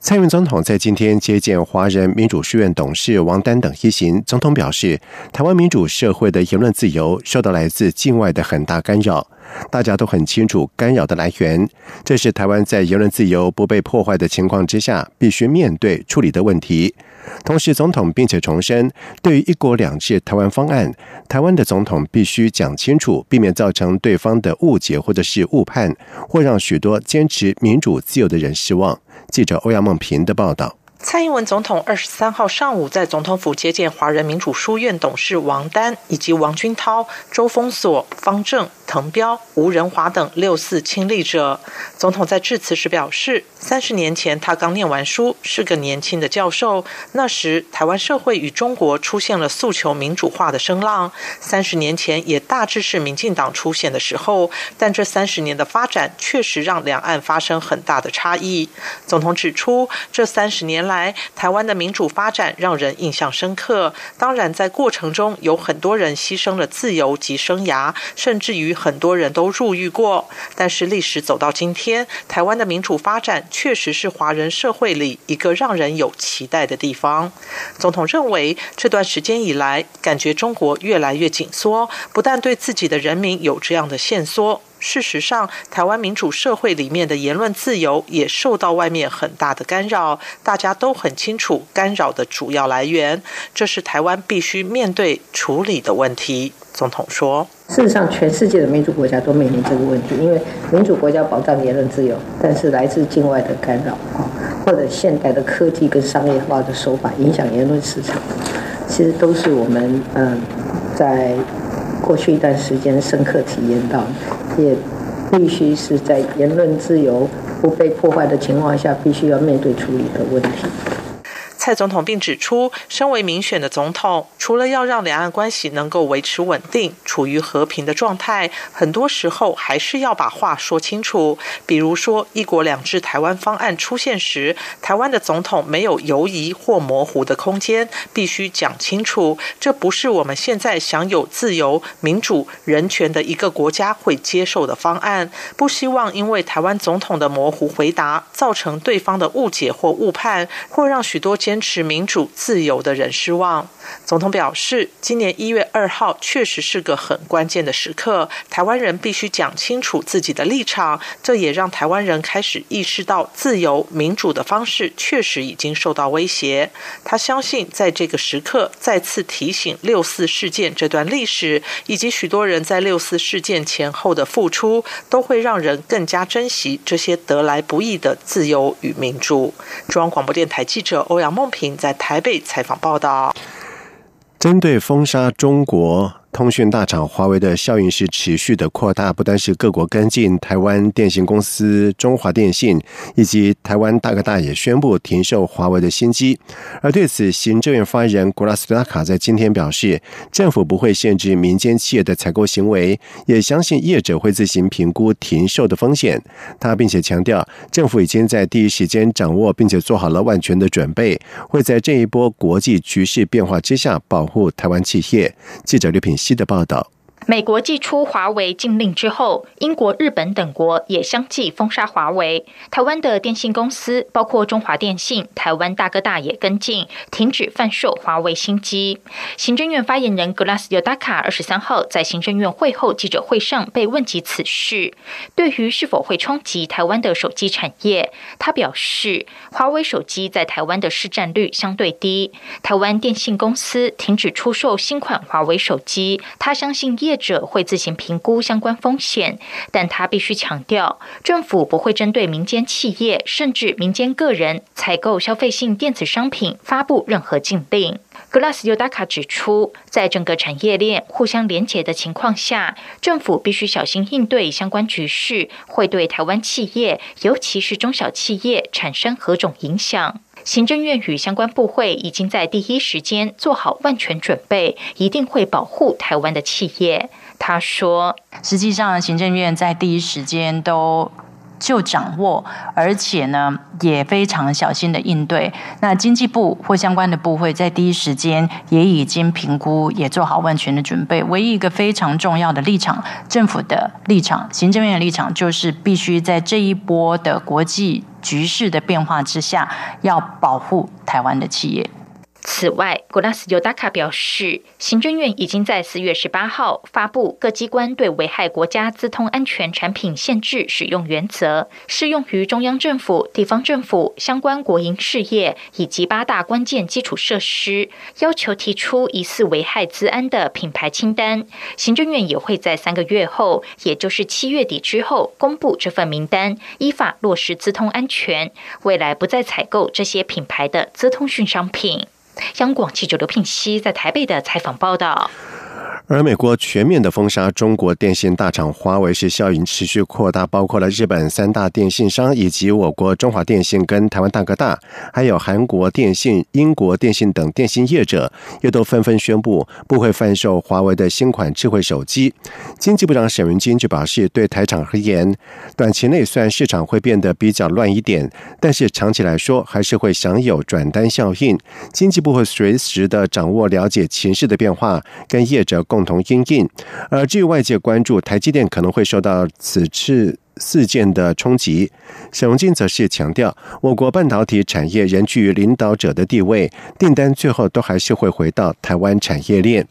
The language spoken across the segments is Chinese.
蔡英文总统在今天接见华人民主书院董事王丹等一行。总统表示，台湾民主社会的言论自由受到来自境外的很大干扰，大家都很清楚干扰的来源。这是台湾在言论自由不被破坏的情况之下必须面对处理的问题。同时，总统并且重申，对于“一国两制”台湾方案，台湾的总统必须讲清楚，避免造成对方的误解或者是误判，或让许多坚持民主自由的人失望。记者欧阳梦平的报道。蔡英文总统二十三号上午在总统府接见华人民主书院董事王丹以及王军涛、周峰锁、方正、滕彪、吴仁华等六四亲历者。总统在致辞时表示，三十年前他刚念完书，是个年轻的教授。那时台湾社会与中国出现了诉求民主化的声浪。三十年前也大致是民进党出现的时候，但这三十年的发展确实让两岸发生很大的差异。总统指出，这三十年。来，台湾的民主发展让人印象深刻。当然，在过程中有很多人牺牲了自由及生涯，甚至于很多人都入狱过。但是，历史走到今天，台湾的民主发展确实是华人社会里一个让人有期待的地方。总统认为，这段时间以来，感觉中国越来越紧缩，不但对自己的人民有这样的限缩。事实上，台湾民主社会里面的言论自由也受到外面很大的干扰，大家都很清楚干扰的主要来源，这是台湾必须面对处理的问题。总统说：“事实上，全世界的民主国家都面临这个问题，因为民主国家保障言论自由，但是来自境外的干扰啊，或者现代的科技跟商业化的手法影响言论市场，其实都是我们嗯在。”过去一段时间深刻体验到，也必须是在言论自由不被破坏的情况下，必须要面对处理的问题。蔡总统并指出，身为民选的总统，除了要让两岸关系能够维持稳定、处于和平的状态，很多时候还是要把话说清楚。比如说，“一国两制”台湾方案出现时，台湾的总统没有犹疑或模糊的空间，必须讲清楚，这不是我们现在享有自由、民主、人权的一个国家会接受的方案。不希望因为台湾总统的模糊回答，造成对方的误解或误判，或让许多坚持民主自由的人失望。总统表示，今年一月二号确实是个很关键的时刻，台湾人必须讲清楚自己的立场。这也让台湾人开始意识到，自由民主的方式确实已经受到威胁。他相信，在这个时刻再次提醒六四事件这段历史，以及许多人在六四事件前后的付出，都会让人更加珍惜这些得来不易的自由与民主。中央广播电台记者欧阳梦平在台北采访报道。针对封杀中国。通讯大厂华为的效应是持续的扩大，不单是各国跟进，台湾电信公司中华电信以及台湾大哥大也宣布停售华为的新机。而对此，行政院发言人古拉斯拉卡在今天表示，政府不会限制民间企业的采购行为，也相信业者会自行评估停售的风险。他并且强调，政府已经在第一时间掌握并且做好了万全的准备，会在这一波国际局势变化之下保护台湾企业。记者刘品。的报道。美国寄出华为禁令之后，英国、日本等国也相继封杀华为。台湾的电信公司，包括中华电信、台湾大哥大也跟进，停止贩售华为新机。行政院发言人格拉斯尤达卡二十三号在行政院会后记者会上被问及此事，对于是否会冲击台湾的手机产业，他表示，华为手机在台湾的市占率相对低，台湾电信公司停止出售新款华为手机，他相信业。者会自行评估相关风险，但他必须强调，政府不会针对民间企业甚至民间个人采购消费性电子商品发布任何禁令。Glass Udaka 指出，在整个产业链互相连结的情况下，政府必须小心应对相关局势会对台湾企业，尤其是中小企业产生何种影响。行政院与相关部会已经在第一时间做好万全准备，一定会保护台湾的企业。他说：“实际上，行政院在第一时间都。”就掌握，而且呢也非常小心的应对。那经济部或相关的部会在第一时间也已经评估，也做好万全的准备。唯一一个非常重要的立场，政府的立场、行政院的立场，就是必须在这一波的国际局势的变化之下，要保护台湾的企业。此外，古拉斯尤达卡表示，行政院已经在四月十八号发布各机关对危害国家资通安全产品限制使用原则，适用于中央政府、地方政府相关国营事业以及八大关键基础设施，要求提出疑似危害资安的品牌清单。行政院也会在三个月后，也就是七月底之后公布这份名单，依法落实资通安全，未来不再采购这些品牌的资通讯商品。央广记者刘聘熙在台北的采访报道。而美国全面的封杀中国电信大厂华为，是效应持续扩大，包括了日本三大电信商，以及我国中华电信跟台湾大哥大，还有韩国电信、英国电信等电信业者，又都纷纷宣布不会贩售华为的新款智慧手机。经济部长沈文金就表示，对台厂而言，短期内虽然市场会变得比较乱一点，但是长期来说还是会享有转单效应。经济部会随时的掌握、了解情势的变化，跟业者共。共同应应，而至于外界关注台积电可能会受到此次事件的冲击，沈荣金则是强调，我国半导体产业仍居领导者的地位，订单最后都还是会回到台湾产业链。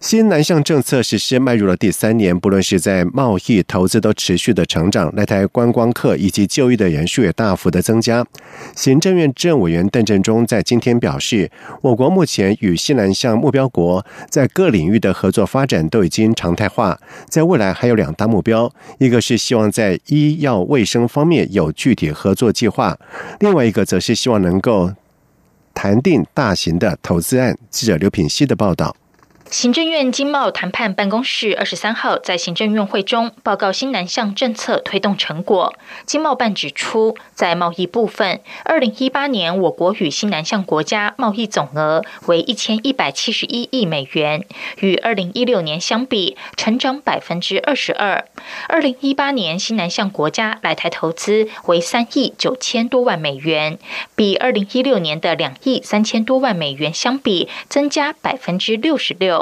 新南向政策实施迈入了第三年，不论是在贸易、投资都持续的成长，来台观光客以及就业的人数也大幅的增加。行政院政委员邓振中在今天表示，我国目前与西南向目标国在各领域的合作发展都已经常态化，在未来还有两大目标，一个是希望在医药卫生方面有具体合作计划，另外一个则是希望能够谈定大型的投资案。记者刘品希的报道。行政院经贸谈判办公室二十三号在行政院会中报告新南向政策推动成果。经贸办指出，在贸易部分，二零一八年我国与新南向国家贸易总额为一千一百七十一亿美元，与二零一六年相比，成长百分之二十二。二零一八年新南向国家来台投资为三亿九千多万美元，比二零一六年的两亿三千多万美元相比，增加百分之六十六。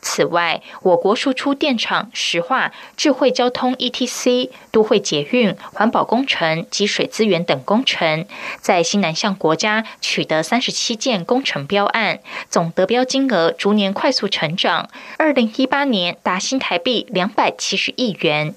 此外，我国输出电厂、石化、智慧交通 （ETC）、都会捷运、环保工程及水资源等工程，在新南向国家取得三十七件工程标案，总得标金额逐年快速成长。二零一八年达新台币两百七十亿元。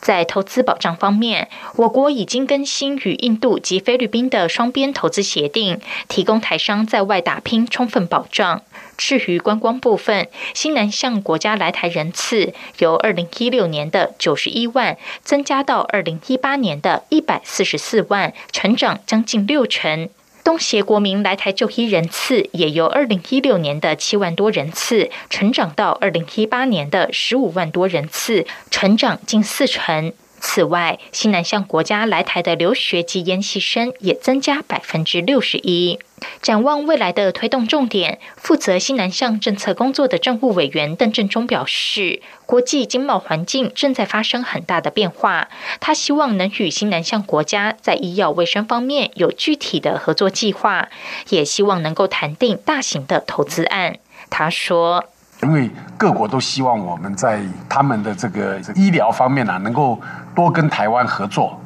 在投资保障方面，我国已经更新与印度及菲律宾的双边投资协定，提供台商在外打拼充分保障。至于观光部分，新南向国家来台人次由二零一六年的九十一万增加到二零一八年的一百四十四万，成长将近六成。东协国民来台就医人次也由二零一六年的七万多人次，成长到二零一八年的十五万多人次，成长近四成。此外，新南向国家来台的留学及研习生也增加百分之六十一。展望未来的推动重点，负责新南向政策工作的政务委员邓振中表示，国际经贸环境正在发生很大的变化，他希望能与新南向国家在医药卫生方面有具体的合作计划，也希望能够谈定大型的投资案。他说。因为各国都希望我们在他们的这个医疗方面呢，能够多跟台湾合作。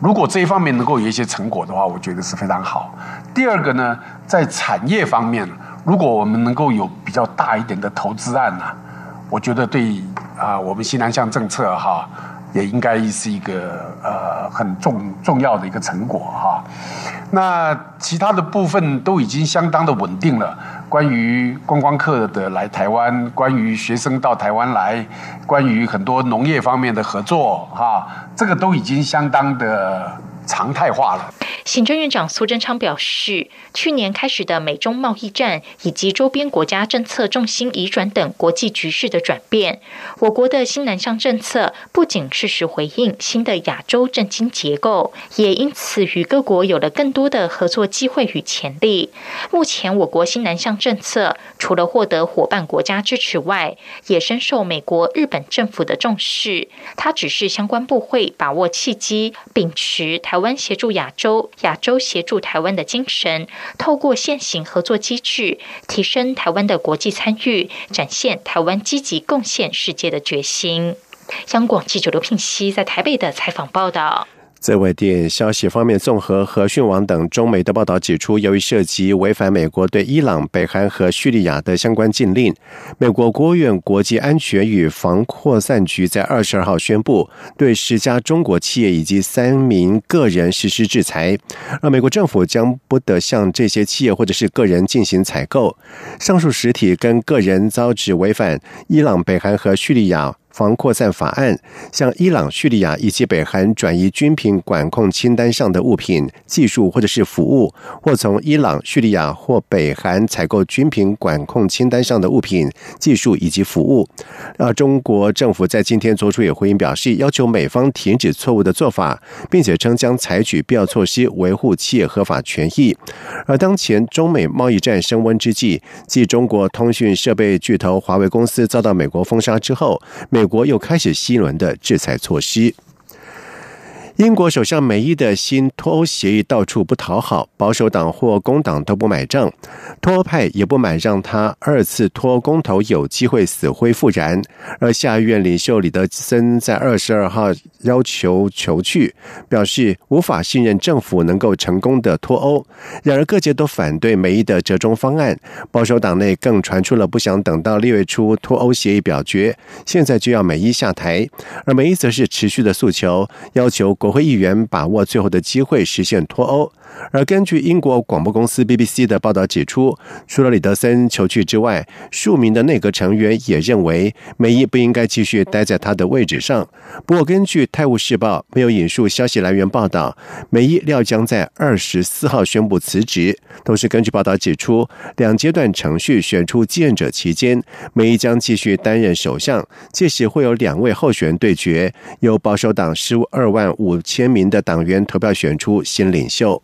如果这一方面能够有一些成果的话，我觉得是非常好。第二个呢，在产业方面，如果我们能够有比较大一点的投资案呢，我觉得对啊，我们西南向政策哈。也应该是一个呃很重重要的一个成果哈。那其他的部分都已经相当的稳定了。关于观光客的来台湾，关于学生到台湾来，关于很多农业方面的合作哈，这个都已经相当的常态化了。行政院长苏贞昌表示，去年开始的美中贸易战以及周边国家政策重心移转等国际局势的转变，我国的新南向政策不仅适时回应新的亚洲政经结构，也因此与各国有了更多的合作机会与潜力。目前，我国新南向政策除了获得伙伴国家支持外，也深受美国、日本政府的重视。他指示相关部会把握契机，秉持台台湾协助亚洲。亚洲协助台湾的精神，透过现行合作机制，提升台湾的国际参与，展现台湾积极贡献世界的决心。香港记者刘聘熙在台北的采访报道。在外电消息方面，综合和讯网等中美的报道指出，由于涉及违反美国对伊朗、北韩和叙利亚的相关禁令，美国国务院国际安全与防扩散局在二十二号宣布，对十家中国企业以及三名个人实施制裁，而美国政府将不得向这些企业或者是个人进行采购。上述实体跟个人遭指违反伊朗、北韩和叙利亚。防扩散法案向伊朗、叙利亚以及北韩转移军品管控清单上的物品、技术或者是服务，或从伊朗、叙利亚或北韩采购军品管控清单上的物品、技术以及服务。而中国政府在今天做出也回应表示，要求美方停止错误的做法，并且称将采取必要措施维护企业合法权益。而当前中美贸易战升温之际，继中国通讯设备巨头华为公司遭到美国封杀之后，美美国又开始新一轮的制裁措施。英国首相梅伊的新脱欧协议到处不讨好，保守党或工党都不买账，脱欧派也不买让他二次脱欧公投有机会死灰复燃。而下议院领袖李德森在二十二号要求求去，表示无法信任政府能够成功的脱欧。然而各界都反对梅伊的折中方案，保守党内更传出了不想等到六月初脱欧协议表决，现在就要梅伊下台。而梅伊则是持续的诉求，要求国。国会议员把握最后的机会实现脱欧。而根据英国广播公司 BBC 的报道指出，除了李德森求去之外，数名的内阁成员也认为梅伊不应该继续待在他的位置上。不过，根据《泰晤士报》没有引述消息来源报道，梅伊料将在二十四号宣布辞职。同时，根据报道指出，两阶段程序选出继任者期间，梅伊将继续担任首相。届时会有两位候选人对决，由保守党十二万五千名的党员投票选出新领袖。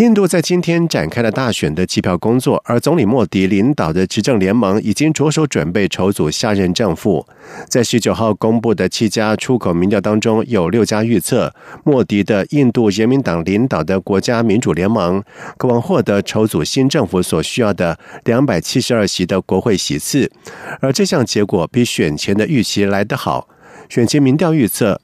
印度在今天展开了大选的计票工作，而总理莫迪领导的执政联盟已经着手准备筹组下任政府。在十九号公布的七家出口民调当中，有六家预测莫迪的印度人民党领导的国家民主联盟渴望获得筹组新政府所需要的两百七十二席的国会席次，而这项结果比选前的预期来得好。选前民调预测。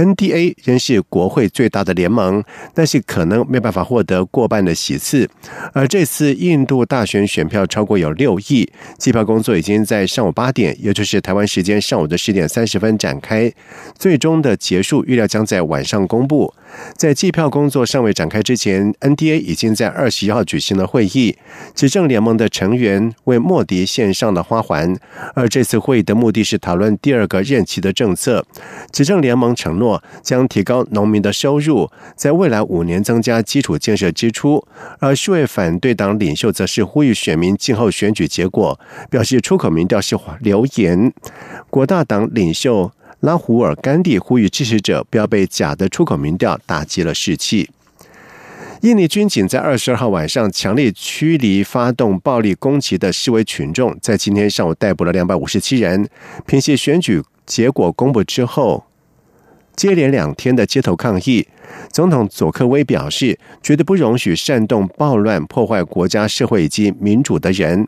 NDA 仍是国会最大的联盟，但是可能没办法获得过半的席次。而这次印度大选选票超过有六亿，计票工作已经在上午八点，也就是台湾时间上午的十点三十分展开，最终的结束预料将在晚上公布。在计票工作尚未展开之前，NDA 已经在二十一号举行了会议，执政联盟的成员为莫迪献上了花环。而这次会议的目的是讨论第二个任期的政策。执政联盟承诺将提高农民的收入，在未来五年增加基础建设支出。而数位反对党领袖则是呼吁选民静候选举结果，表示出口民调是流言。国大党领袖拉胡尔·甘地呼吁支持者不要被假的出口民调打击了士气。印尼军警在二十二号晚上强烈驱离发动暴力攻击的示威群众，在今天上午逮捕了两百五十七人。平息选举结果公布之后。接连两天的街头抗议，总统佐科威表示，绝对不容许煽动暴乱、破坏国家社会以及民主的人。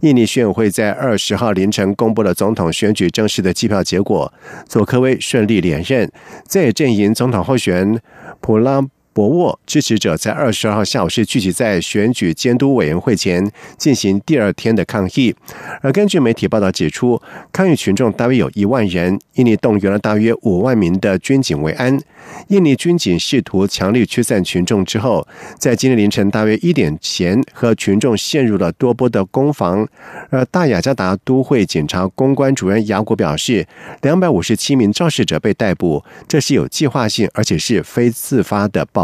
印尼选委会在二十号凌晨公布了总统选举正式的计票结果，佐科威顺利连任，在阵营总统候选普拉博沃支持者在二十二号下午是聚集在选举监督委员会前进行第二天的抗议。而根据媒体报道指出，抗议群众大约有一万人，印尼动员了大约五万名的军警维安。印尼军警试图强力驱散群众之后，在今天凌晨大约一点前和群众陷入了多波的攻防。而大雅加达都会警察公关主任雅果表示，两百五十七名肇事者被逮捕，这是有计划性而且是非自发的报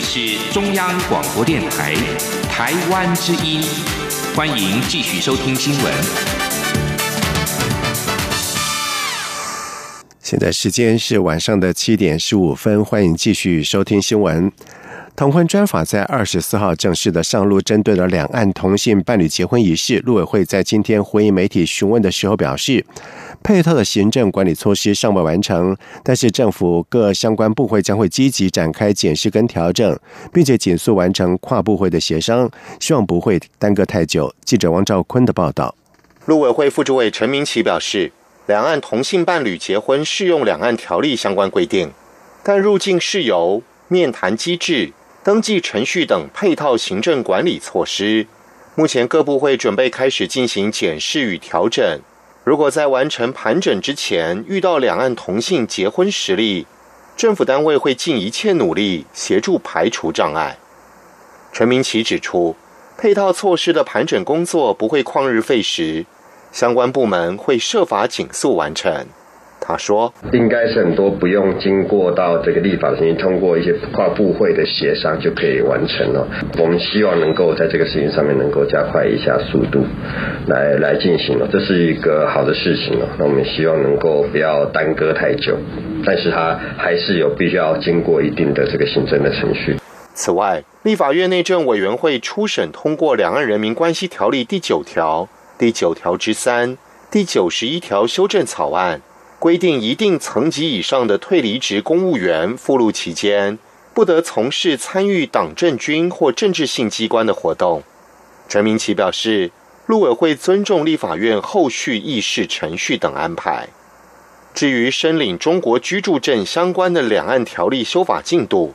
是中央广播电台台湾之音，欢迎继续收听新闻。现在时间是晚上的七点十五分，欢迎继续收听新闻。同婚专法在二十四号正式的上路，针对了两岸同性伴侣结婚仪式，陆委会在今天回应媒体询问的时候表示。配套的行政管理措施尚未完成，但是政府各相关部会将会积极展开检视跟调整，并且紧速完成跨部会的协商，希望不会耽搁太久。记者王兆坤的报道。陆委会副主委陈明奇表示，两岸同性伴侣结婚适用两岸条例相关规定，但入境事由、面谈机制、登记程序等配套行政管理措施，目前各部会准备开始进行检视与调整。如果在完成盘整之前遇到两岸同性结婚实例，政府单位会尽一切努力协助排除障碍。陈明奇指出，配套措施的盘整工作不会旷日费时，相关部门会设法紧速完成。他说：“应该是很多不用经过到这个立法程序，通过一些跨部会的协商就可以完成了。我们希望能够在这个事情上面能够加快一下速度，来来进行了，这是一个好的事情了。那我们希望能够不要耽搁太久，但是它还是有必须要经过一定的这个行政的程序。此外，立法院内政委员会初审通过《两岸人民关系条例》第九条、第九条之三、第九十一条修正草案。规定一定层级以上的退离职公务员赴录期间，不得从事参与党政军或政治性机关的活动。陈明奇表示，陆委会尊重立法院后续议事程序等安排。至于申领中国居住证相关的两岸条例修法进度，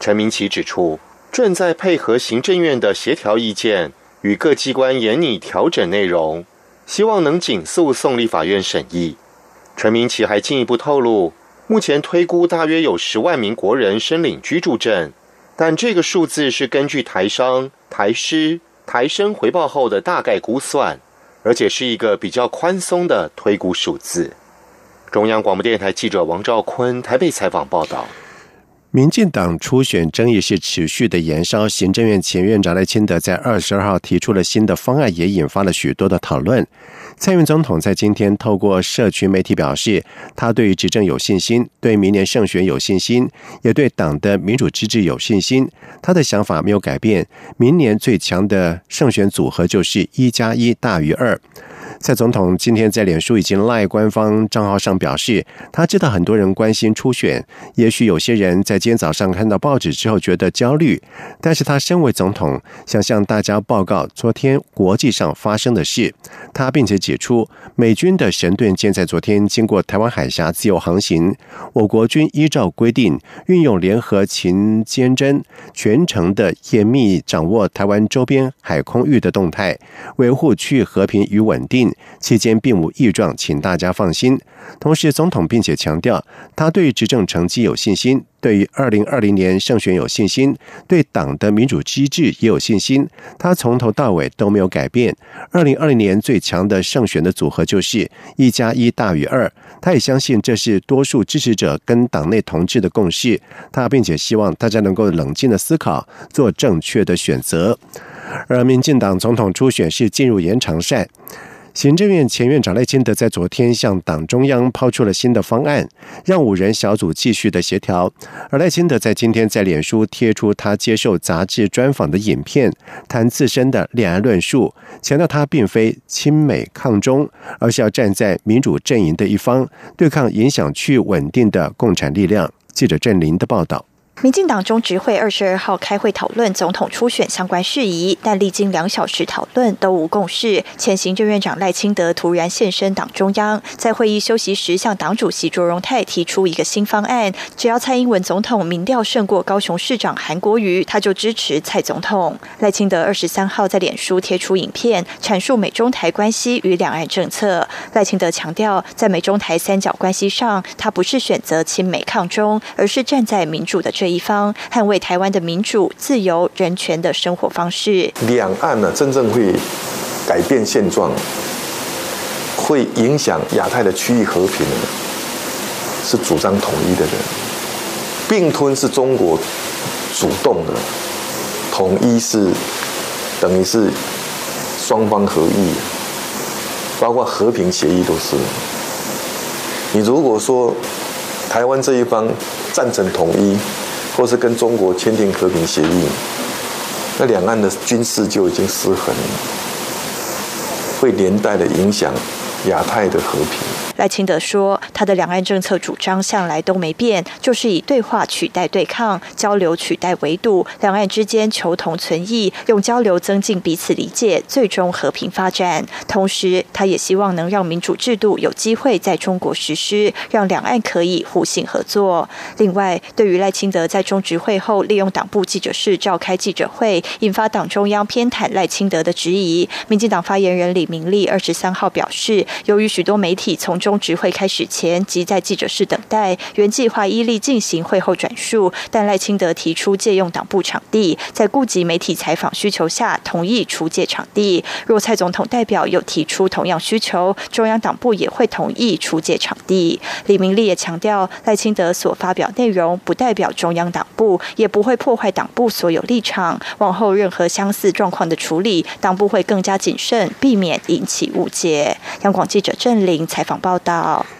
陈明奇指出，正在配合行政院的协调意见，与各机关研拟调整内容，希望能紧速送立法院审议。陈明奇还进一步透露，目前推估大约有十万名国人申领居住证，但这个数字是根据台商、台师、台生回报后的大概估算，而且是一个比较宽松的推估数字。中央广播电台记者王兆坤台北采访报道。民进党初选争议是持续的延烧，行政院前院长赖清德在二十二号提出了新的方案，也引发了许多的讨论。蔡英文总统在今天透过社群媒体表示，他对于执政有信心，对明年胜选有信心，也对党的民主机制有信心。他的想法没有改变，明年最强的胜选组合就是一加一大于二。蔡总统今天在脸书以及赖官方账号上表示，他知道很多人关心初选，也许有些人在今天早上看到报纸之后觉得焦虑，但是他身为总统，想向大家报告昨天国际上发生的事。他并且指出，美军的神盾舰在昨天经过台湾海峡自由航行，我国军依照规定运用联合勤监侦，全程的严密掌握台湾周边海空域的动态，维护区域和平与稳定。期间并无异状，请大家放心。同时，总统并且强调，他对执政成绩有信心，对于二零二零年胜选有信心，对党的民主机制也有信心。他从头到尾都没有改变。二零二零年最强的胜选的组合就是一加一大于二。他也相信这是多数支持者跟党内同志的共识。他并且希望大家能够冷静的思考，做正确的选择。而民进党总统初选是进入延长赛。行政院前院长赖清德在昨天向党中央抛出了新的方案，让五人小组继续的协调。而赖清德在今天在脸书贴出他接受杂志专访的影片，谈自身的两岸论述，强调他并非亲美抗中，而是要站在民主阵营的一方，对抗影响区域稳定的共产力量。记者郑林的报道。民进党中执会二十二号开会讨论总统初选相关事宜，但历经两小时讨论都无共识。前行政院长赖清德突然现身党中央，在会议休息时向党主席卓荣泰提出一个新方案：只要蔡英文总统民调胜过高雄市长韩国瑜，他就支持蔡总统。赖清德二十三号在脸书贴出影片，阐述美中台关系与两岸政策。赖清德强调，在美中台三角关系上，他不是选择亲美抗中，而是站在民主的这。一方捍卫台湾的民主、自由、人权的生活方式。两岸呢，真正会改变现状，会影响亚太的区域和平的，是主张统一的人。并吞是中国主动的，统一是等于是双方合意，包括和平协议都是。你如果说台湾这一方赞成统一，或是跟中国签订和平协议，那两岸的军事就已经失衡，会连带的影响亚太的和平。赖清德说，他的两岸政策主张向来都没变，就是以对话取代对抗，交流取代围堵，两岸之间求同存异，用交流增进彼此理解，最终和平发展。同时，他也希望能让民主制度有机会在中国实施，让两岸可以互信合作。另外，对于赖清德在中执会后利用党部记者室召开记者会，引发党中央偏袒赖清德的质疑，民进党发言人李明利二十三号表示，由于许多媒体从中中执会开始前即在记者室等待，原计划依例进行会后转述，但赖清德提出借用党部场地，在顾及媒体采访需求下，同意出借场地。若蔡总统代表有提出同样需求，中央党部也会同意出借场地。李明利也强调，赖清德所发表内容不代表中央党部，也不会破坏党部所有立场。往后任何相似状况的处理，党部会更加谨慎，避免引起误解。央广记者郑玲采访报。报道。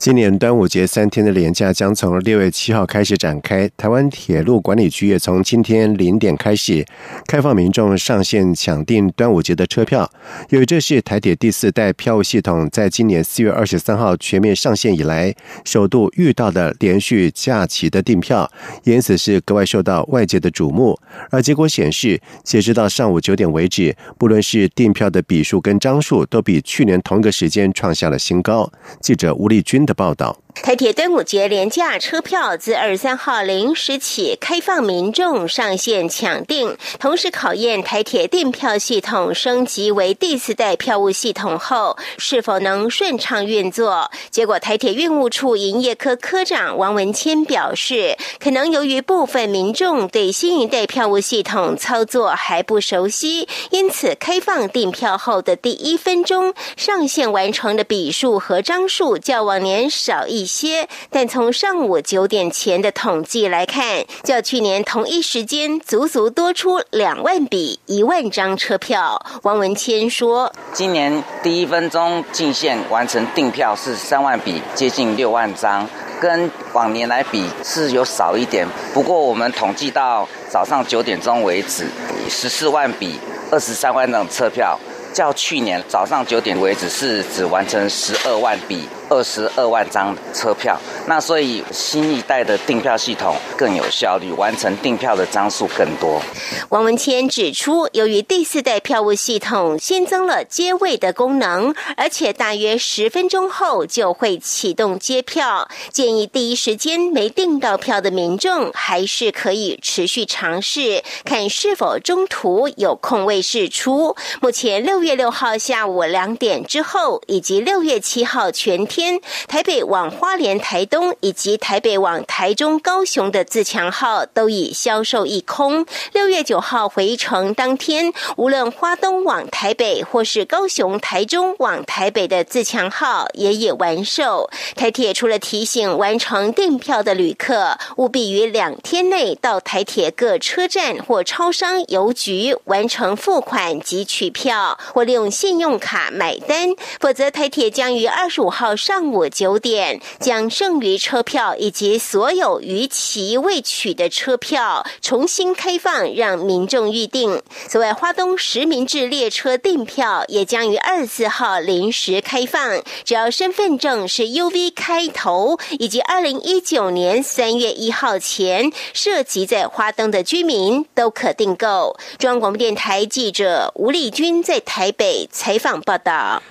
今年端午节三天的连假将从六月七号开始展开。台湾铁路管理局也从今天零点开始开放民众上线抢订端午节的车票。由于这是台铁第四代票务系统在今年四月二十三号全面上线以来首度遇到的连续假期的订票，因此是格外受到外界的瞩目。而结果显示，截止到上午九点为止，不论是订票的笔数跟张数，都比去年同一个时间创下了新高。记者吴丽君。的报道。台铁端午节廉价车票自二十三号零时起开放民众上线抢订，同时考验台铁订票系统升级为第四代票务系统后是否能顺畅运作。结果，台铁运务处营业科科长王文谦表示，可能由于部分民众对新一代票务系统操作还不熟悉，因此开放订票后的第一分钟上线完成的笔数和张数较往年少一。一些，但从上午九点前的统计来看，较去年同一时间足足多出两万笔一万张车票。王文谦说：“今年第一分钟进线完成订票是三万笔，接近六万张，跟往年来比是有少一点。不过我们统计到早上九点钟为止，十四万笔二十三万张车票，较去年早上九点为止是只完成十二万笔。”二十二万张车票，那所以新一代的订票系统更有效率，完成订票的张数更多。王文谦指出，由于第四代票务系统新增了接位的功能，而且大约十分钟后就会启动接票，建议第一时间没订到票的民众还是可以持续尝试，看是否中途有空位释出。目前六月六号下午两点之后，以及六月七号全天。天，台北往花莲、台东以及台北往台中、高雄的自强号都已销售一空。六月九号回程当天，无论花东往台北或是高雄、台中往台北的自强号也已完售。台铁除了提醒完成订票的旅客，务必于两天内到台铁各车站或超商、邮局完成付款及取票，或利用信用卡买单，否则台铁将于二十五号上午九点将剩余车票以及所有逾期未取的车票重新开放，让民众预定。此外，花东实名制列车订票也将于二十四号临时开放，只要身份证是 UV 开头，以及二零一九年三月一号前涉及在花东的居民都可订购。中央广播电台记者吴丽君在台北采访报道。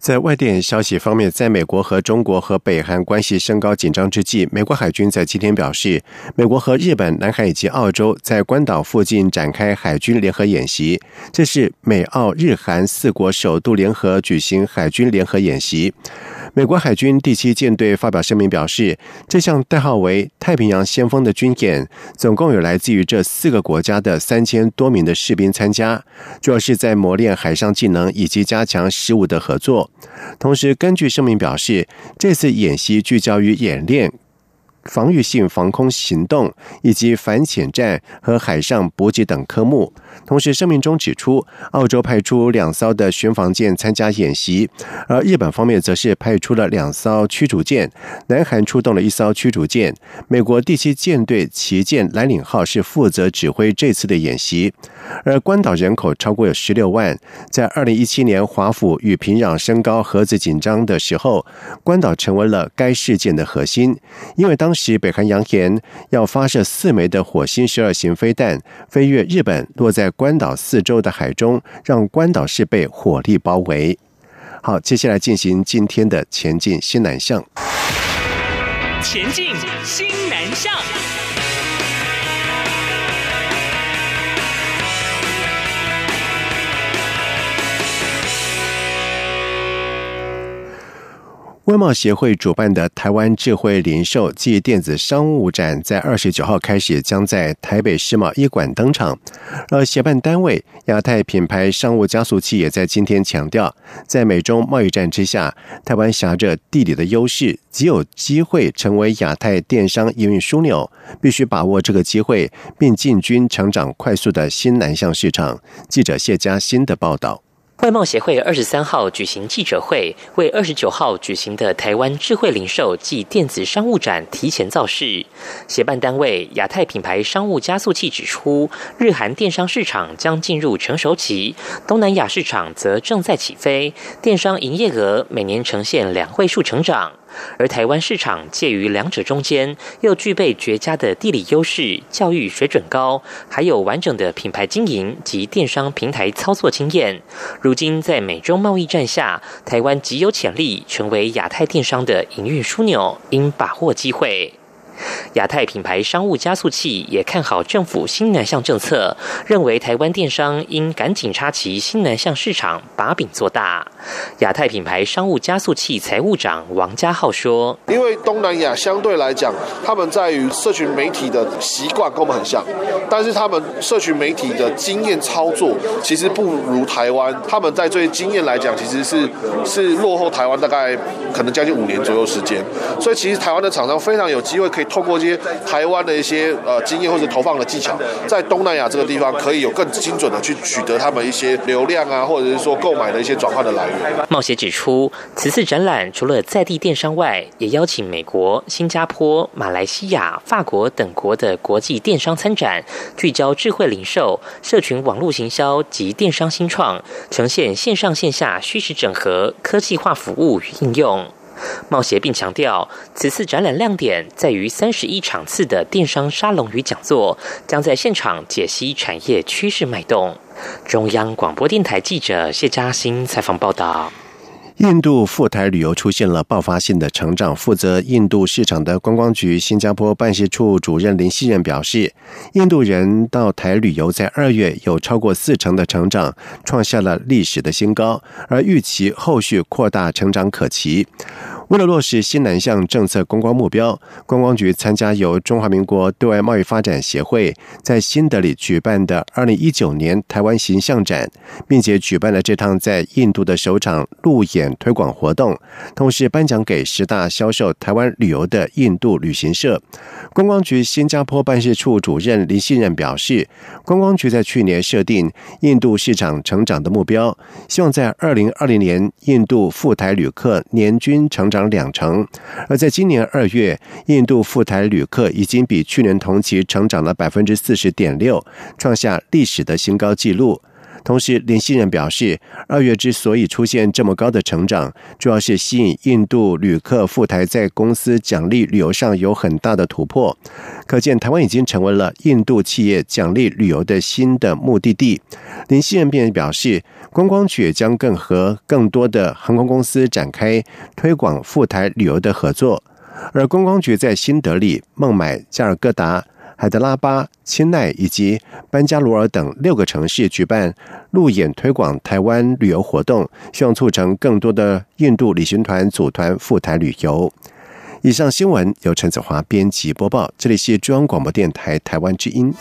在外电消息方面，在美国和中国和北韩关系升高紧张之际，美国海军在今天表示，美国和日本、南海以及澳洲在关岛附近展开海军联合演习，这是美澳日韩四国首度联合举行海军联合演习。美国海军第七舰队发表声明表示，这项代号为“太平洋先锋”的军演，总共有来自于这四个国家的三千多名的士兵参加，主要是在磨练海上技能以及加强实务的合作。同时，根据声明表示，这次演习聚焦于演练。防御性防空行动以及反潜战和海上补给等科目。同时，声明中指出，澳洲派出两艘的巡防舰参加演习，而日本方面则是派出了两艘驱逐舰，南韩出动了一艘驱逐舰。美国第七舰队旗舰蓝领号是负责指挥这次的演习。而关岛人口超过有十六万，在二零一七年华府与平壤升高核子紧张的时候，关岛成为了该事件的核心，因为当时北韩扬言要发射四枚的火星十二型飞弹飞越日本，落在关岛四周的海中，让关岛是被火力包围。好，接下来进行今天的前进新南向。前进新南向。外贸协会主办的台湾智慧零售暨电子商务展，在二十九号开始将在台北世贸一馆登场。而协办单位亚太品牌商务加速器也在今天强调，在美中贸易战之下，台湾挟着地理的优势，极有机会成为亚太电商营运枢纽，必须把握这个机会，并进军成长快速的新南向市场。记者谢佳欣的报道。外贸协会二十三号举行记者会，为二十九号举行的台湾智慧零售暨电子商务展提前造势。协办单位亚太品牌商务加速器指出，日韩电商市场将进入成熟期，东南亚市场则正在起飞，电商营业额每年呈现两位数成长。而台湾市场介于两者中间，又具备绝佳的地理优势、教育水准高，还有完整的品牌经营及电商平台操作经验。如今在美中贸易战下，台湾极有潜力成为亚太电商的营运枢纽，应把握机会。亚太品牌商务加速器也看好政府新南向政策，认为台湾电商应赶紧插旗新南向市场，把饼做大。亚太品牌商务加速器财务长王家浩说：“因为东南亚相对来讲，他们在于社群媒体的习惯跟我们很像，但是他们社群媒体的经验操作其实不如台湾。他们在这些经验来讲，其实是是落后台湾大概可能将近五年左右时间。所以其实台湾的厂商非常有机会可以。”透过一些台湾的一些呃经验或者投放的技巧，在东南亚这个地方可以有更精准的去取得他们一些流量啊，或者是说购买的一些转换的来源。冒险指出，此次展览除了在地电商外，也邀请美国、新加坡、马来西亚、法国等国的国际电商参展，聚焦智慧零售、社群网络行销及电商新创，呈现线上线下虚实整合、科技化服务与应用。冒协并强调，此次展览亮点在于三十一场次的电商沙龙与讲座，将在现场解析产业趋势脉动。中央广播电台记者谢嘉欣采访报道。印度赴台旅游出现了爆发性的成长。负责印度市场的观光局新加坡办事处主任林希任表示，印度人到台旅游在二月有超过四成的成长，创下了历史的新高，而预期后续扩大成长可期。为了落实新南向政策公关目标，观光局参加由中华民国对外贸易发展协会在新德里举办的二零一九年台湾形象展，并且举办了这趟在印度的首场路演推广活动，同时颁奖给十大销售台湾旅游的印度旅行社。观光局新加坡办事处主任林信任表示，观光局在去年设定印度市场成长的目标，希望在二零二零年印度赴台旅客年均成长。涨两成，而在今年二月，印度赴台旅客已经比去年同期成长了百分之四十点六，创下历史的新高纪录。同时，林信任表示，二月之所以出现这么高的成长，主要是吸引印度旅客赴台，在公司奖励旅游上有很大的突破。可见，台湾已经成为了印度企业奖励旅游的新的目的地。林信任便表示，观光局将更和更多的航空公司展开推广赴台旅游的合作，而观光局在新德里、孟买、加尔各答。海德拉巴、钦奈以及班加罗尔等六个城市举办路演推广台湾旅游活动，希望促成更多的印度旅行团组团赴台旅游。以上新闻由陈子华编辑播报，这里是中央广播电台台湾之音。